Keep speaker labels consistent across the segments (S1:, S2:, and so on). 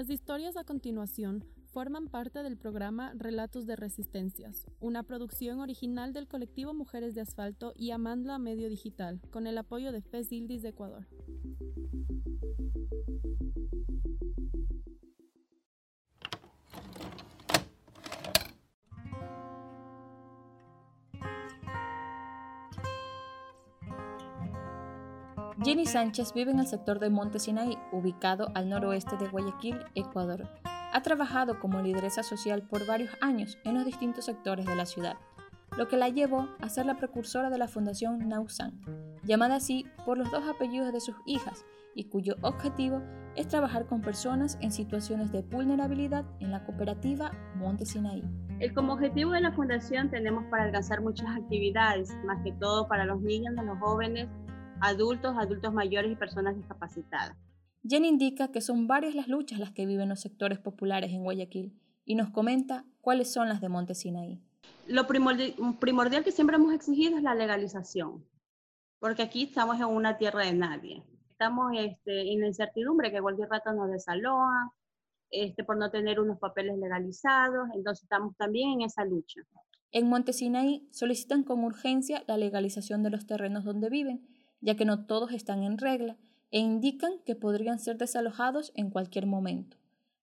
S1: Las historias a continuación forman parte del programa Relatos de Resistencias, una producción original del colectivo Mujeres de Asfalto y Amandla Medio Digital, con el apoyo de FES de Ecuador.
S2: Jenny Sánchez vive en el sector de Monte Sinaí, ubicado al noroeste de Guayaquil, Ecuador. Ha trabajado como lideresa social por varios años en los distintos sectores de la ciudad, lo que la llevó a ser la precursora de la Fundación Nausan, llamada así por los dos apellidos de sus hijas y cuyo objetivo es trabajar con personas en situaciones de vulnerabilidad en la cooperativa Monte Sinaí.
S3: El, como objetivo de la fundación tenemos para alcanzar muchas actividades, más que todo para los niños, los jóvenes adultos, adultos mayores y personas discapacitadas.
S2: Jenny indica que son varias las luchas las que viven los sectores populares en Guayaquil y nos comenta cuáles son las de Monte Sinaí.
S3: Lo primordial, que siempre hemos exigido es la legalización, porque aquí estamos en una tierra de nadie. Estamos este, en la incertidumbre que cualquier rato nos desaloja, este, por no tener unos papeles legalizados, entonces estamos también en esa lucha.
S2: En Monte Sinaí solicitan con urgencia la legalización de los terrenos donde viven ya que no todos están en regla, e indican que podrían ser desalojados en cualquier momento.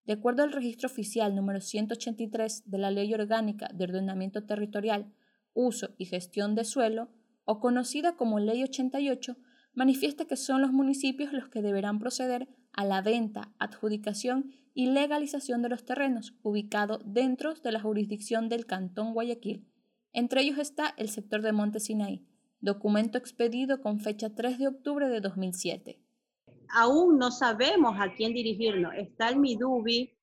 S2: De acuerdo al registro oficial número 183 de la Ley Orgánica de Ordenamiento Territorial, Uso y Gestión de Suelo, o conocida como Ley 88, manifiesta que son los municipios los que deberán proceder a la venta, adjudicación y legalización de los terrenos ubicados dentro de la jurisdicción del Cantón Guayaquil. Entre ellos está el sector de Monte Sinaí, documento expedido con fecha 3 de octubre de 2007.
S3: Aún no sabemos a quién dirigirnos. Está el Midubi,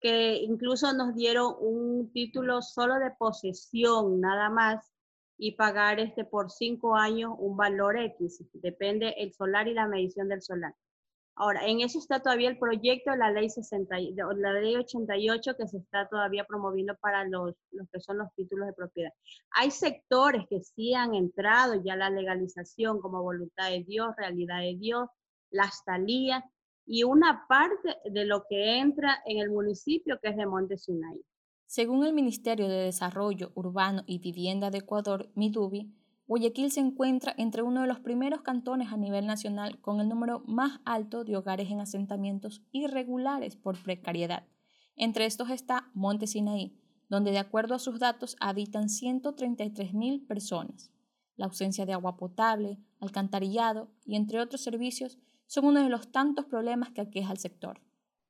S3: que incluso nos dieron un título solo de posesión, nada más, y pagar este por cinco años un valor X. Depende el solar y la medición del solar. Ahora, en eso está todavía el proyecto de la ley, 60, la ley 88 que se está todavía promoviendo para los, los que son los títulos de propiedad. Hay sectores que sí han entrado ya la legalización como voluntad de Dios, realidad de Dios, las talías y una parte de lo que entra en el municipio que es de Monte Sinai.
S2: Según el Ministerio de Desarrollo Urbano y Vivienda de Ecuador, MIDUBI, Guayaquil se encuentra entre uno de los primeros cantones a nivel nacional con el número más alto de hogares en asentamientos irregulares por precariedad. Entre estos está Monte Sinaí, donde de acuerdo a sus datos habitan 133.000 personas. La ausencia de agua potable, alcantarillado y entre otros servicios son uno de los tantos problemas que aqueja al sector.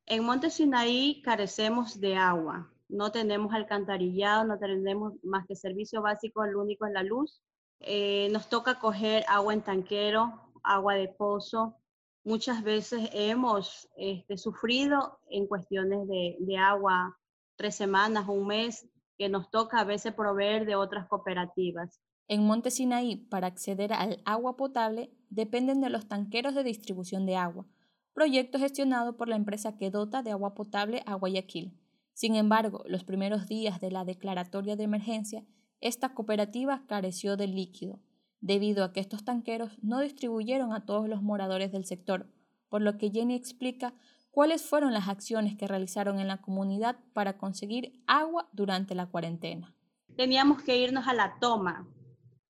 S3: En Monte Sinaí carecemos de agua, no tenemos alcantarillado, no tenemos más que servicio básico, el único es la luz eh, nos toca coger agua en tanquero, agua de pozo. Muchas veces hemos este, sufrido en cuestiones de, agua tres semanas, un mes, que nos toca a veces proveer de otras cooperativas.
S2: En Monte Sinaí, para acceder al agua potable, dependen de los tanqueros de distribución de agua, proyecto gestionado por la empresa que dota de agua potable a Guayaquil. Sin embargo, los primeros días de la declaratoria de emergencia esta cooperativa careció de líquido, debido a que estos tanqueros no distribuyeron a todos los moradores del sector, por lo que Jenny explica cuáles fueron las acciones que realizaron en la comunidad para conseguir agua durante la cuarentena.
S3: Teníamos que irnos a la toma,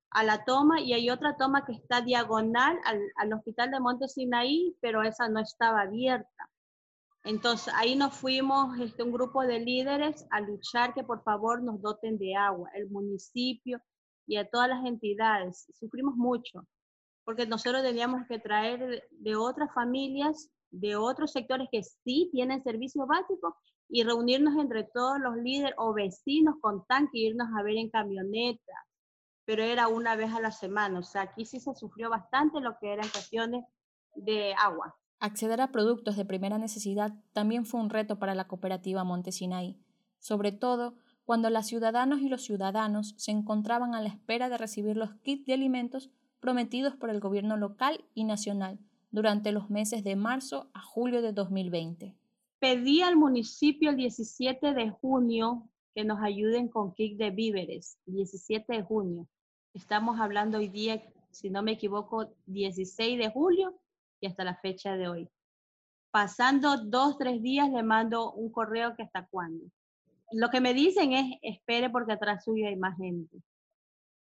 S3: a la toma y hay otra toma que está diagonal al, hospital de Monte Sinaí, pero esa no estaba abierta. Entonces ahí nos fuimos este, un grupo de líderes a luchar que por favor nos doten de agua, el municipio y a todas las entidades. Sufrimos mucho porque nosotros teníamos que traer de otras familias, de otros sectores que sí tienen servicio básico y reunirnos entre todos los líderes o vecinos con tanque y irnos a ver en camioneta, pero era una vez a la semana. O sea, aquí sí se sufrió bastante lo que eran cuestiones de agua.
S2: Acceder a productos de primera necesidad también fue un reto para la cooperativa Montesinaí, sobre todo cuando las ciudadanos y los ciudadanos se encontraban a la espera de recibir los kits de alimentos prometidos por el gobierno local y nacional durante los meses de marzo a julio de 2020.
S3: Pedí al municipio el 17 de junio que nos ayuden con kit de víveres, 17 de junio. Estamos hablando hoy día, si no me equivoco, 16 de julio y hasta la fecha de hoy. Pasando dos, tres días le mando un correo que hasta cuándo. Lo que me dicen es, espere porque atrás suyo hay más gente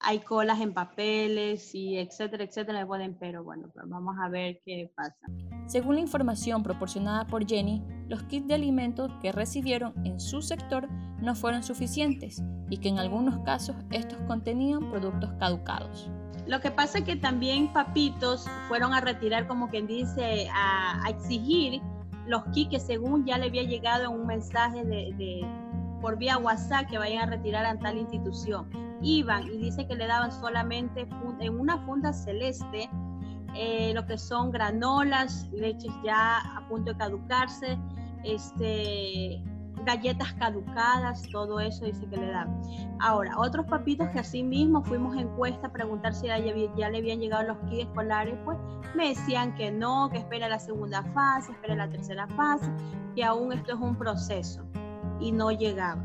S3: hay colas en papeles y etcétera, etcétera, pero bueno, pues vamos a ver qué pasa.
S2: Según la información proporcionada por Jenny, los kits de alimentos que recibieron en su sector no fueron suficientes y que en algunos casos estos contenían productos caducados.
S3: Lo que pasa es que también papitos fueron a retirar, como quien dice, a, exigir los kits que según ya le había llegado un mensaje de, por vía WhatsApp que vayan a retirar a tal institución iban y dice que le daban solamente en una funda celeste eh, lo que son granolas, leches ya a punto de caducarse, este, galletas caducadas, todo eso dice que le daban. Ahora, otros papitos que así mismo fuimos en encuesta a preguntar si ya, le habían llegado los kits escolares, pues me decían que no, que espera la segunda fase, espera la tercera fase, que aún esto es un proceso y no llegaba.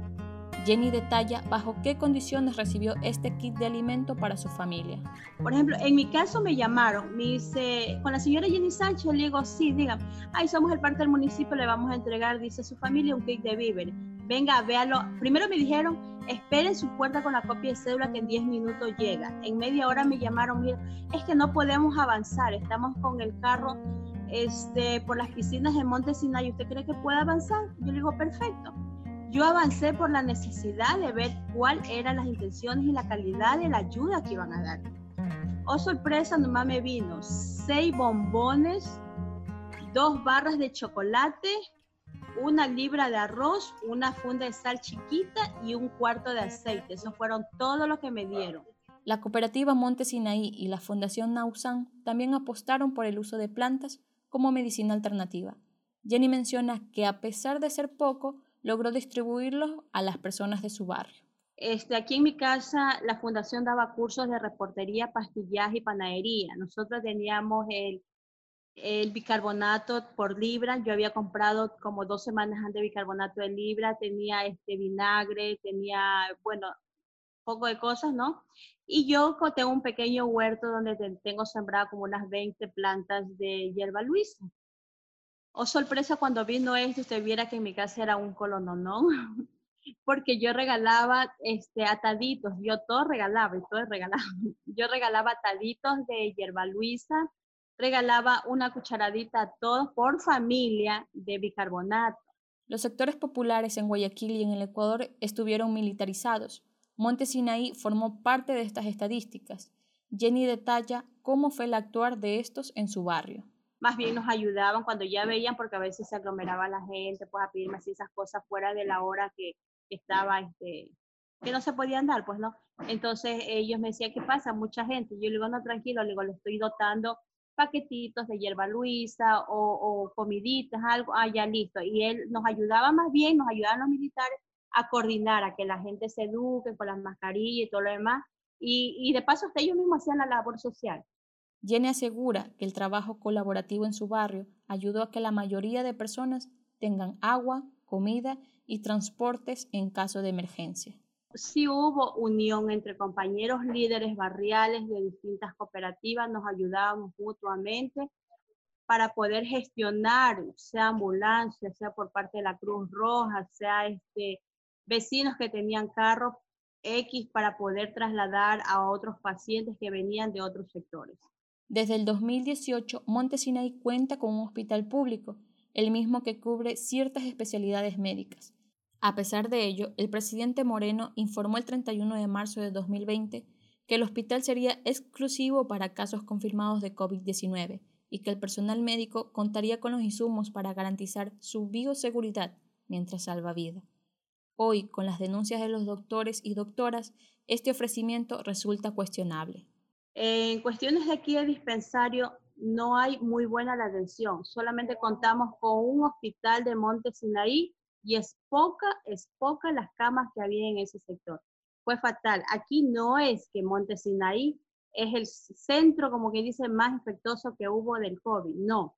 S2: Jenny detalla bajo qué condiciones recibió este kit de alimento para su familia.
S3: Por ejemplo, en mi caso me llamaron, me dice, con la señora Jenny Sánchez, le digo, sí, digan, ay, somos el parte del municipio, le vamos a entregar, dice su familia, un kit de víveres. Venga, véalo. Primero me dijeron, esperen su puerta con la copia de cédula que en 10 minutos llega. En media hora me llamaron, mira, es que no podemos avanzar, estamos con el carro este, por las piscinas de Monte Sinai, ¿usted cree que puede avanzar? Yo le digo, perfecto. Yo avancé por la necesidad de ver cuáles eran las intenciones y la calidad de la ayuda que iban a dar. Oh, sorpresa, nomás me vino seis bombones, dos barras de chocolate, una libra de arroz, una funda de sal chiquita y un cuarto de aceite. Eso fueron todo lo que me dieron.
S2: La cooperativa Monte Sinaí y la Fundación Nausan también apostaron por el uso de plantas como medicina alternativa. Jenny menciona que a pesar de ser poco, logró distribuirlos a las personas de su barrio.
S3: Este, aquí en mi casa la fundación daba cursos de reportería, pastillaje y panadería. Nosotros teníamos el, bicarbonato por libra. Yo había comprado como dos semanas antes bicarbonato de libra. Tenía este vinagre, tenía, bueno, poco de cosas, ¿no? Y yo tengo un pequeño huerto donde tengo sembrado como unas 20 plantas de hierba luisa. Oh, sorpresa cuando vino esto, usted viera que en mi casa era un colononón, porque yo regalaba este, ataditos, yo todo regalaba y todo regalaba. Yo regalaba ataditos de hierba luisa, regalaba una cucharadita a todos por familia de bicarbonato.
S2: Los sectores populares en Guayaquil y en el Ecuador estuvieron militarizados. Monte Sinaí formó parte de estas estadísticas. Jenny detalla cómo fue el actuar de estos en su barrio
S3: más bien nos ayudaban cuando ya veían, porque a veces se aglomeraba la gente, pues a pedirme así esas cosas fuera de la hora que, estaba, este, que no se podían dar, pues no. Entonces ellos me decían, ¿qué pasa? Mucha gente. Yo le digo, no, tranquilo, le digo, le estoy dotando paquetitos de hierba luisa o, o comiditas, algo, ah, listo. Y él nos ayudaba más bien, nos ayudaban los militares a coordinar, a que la gente se eduque con las mascarillas y todo lo demás. Y, y de paso, hasta ellos mismos hacían la labor social.
S2: Jenny asegura que el trabajo colaborativo en su barrio ayudó a que la mayoría de personas tengan agua, comida y transportes en caso de emergencia.
S3: Sí hubo unión entre compañeros líderes barriales de distintas cooperativas, nos ayudábamos mutuamente para poder gestionar, sea ambulancia, sea por parte de la Cruz Roja, sea este, vecinos que tenían carros X para poder trasladar a otros pacientes que venían de otros sectores.
S2: Desde el 2018, Monte cuenta con un hospital público, el mismo que cubre ciertas especialidades médicas. A pesar de ello, el presidente Moreno informó el 31 de marzo de 2020 que el hospital sería exclusivo para casos confirmados de COVID-19 y que el personal médico contaría con los insumos para garantizar su bioseguridad mientras salva vida. Hoy, con las denuncias de los doctores y doctoras, este ofrecimiento resulta cuestionable.
S3: En cuestiones de aquí de dispensario no hay muy buena la atención. Solamente contamos con un hospital de Monte Sinaí y es poca, es poca las camas que había en ese sector. Fue fatal. Aquí no es que Monte Sinaí es el centro, como que dice, más infectoso que hubo del COVID. No.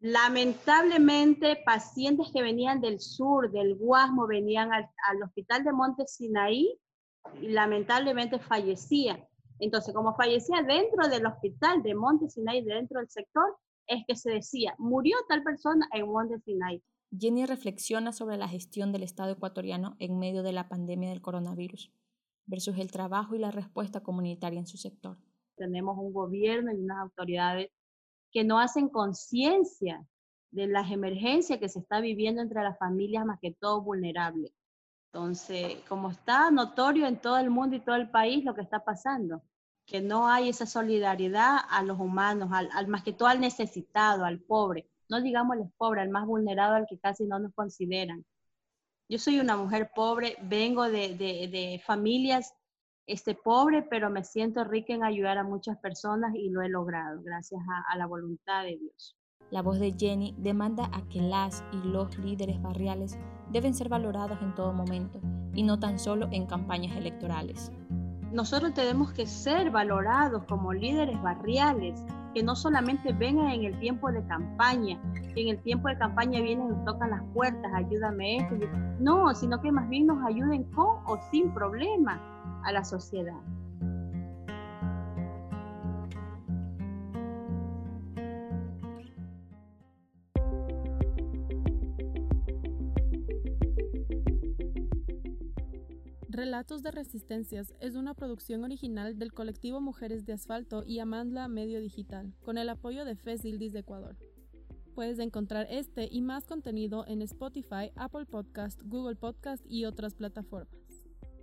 S3: Lamentablemente, pacientes que venían del sur, del Guasmo, venían al, al hospital de Monte Sinaí y lamentablemente fallecían entonces, como fallecía dentro del hospital de Monte Sinai, dentro del sector, es que se decía, murió tal persona en Monte Sinai.
S2: Jenny reflexiona sobre la gestión del Estado ecuatoriano en medio de la pandemia del coronavirus versus el trabajo y la respuesta comunitaria en su sector.
S3: Tenemos un gobierno y unas autoridades que no hacen conciencia de las emergencias que se está viviendo entre las familias más que todo vulnerables. Entonces, como está notorio en todo el mundo y todo el país lo que está pasando, que no hay esa solidaridad a los humanos, al, más que todo al necesitado, al pobre, no digamos al pobre, al más vulnerado, al que casi no nos consideran. Yo soy una mujer pobre, vengo de, de, familias este, pobres, pero me siento rica en ayudar a muchas personas y lo he logrado gracias a la voluntad de Dios.
S2: La voz de Jenny demanda a que las y los líderes barriales deben ser valorados en todo momento y no tan solo en campañas electorales.
S3: Nosotros tenemos que ser valorados como líderes barriales, que no solamente vengan en el tiempo de campaña, que en el tiempo de campaña vienen y tocan las puertas, ayúdame esto. No, sino que más bien nos ayuden con o sin problema a la sociedad.
S1: Relatos de Resistencias es una producción original del colectivo Mujeres de Asfalto y Amandla Medio Digital, con el apoyo de FES de Ecuador. Puedes encontrar este y más contenido en Spotify, Apple Podcast, Google Podcast y otras plataformas.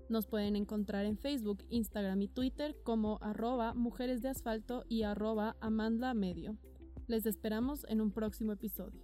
S1: Nos pueden encontrar en Facebook, Instagram y Twitter como arroba mujeres de asfalto y arroba amandla medio. Les esperamos en un próximo episodio.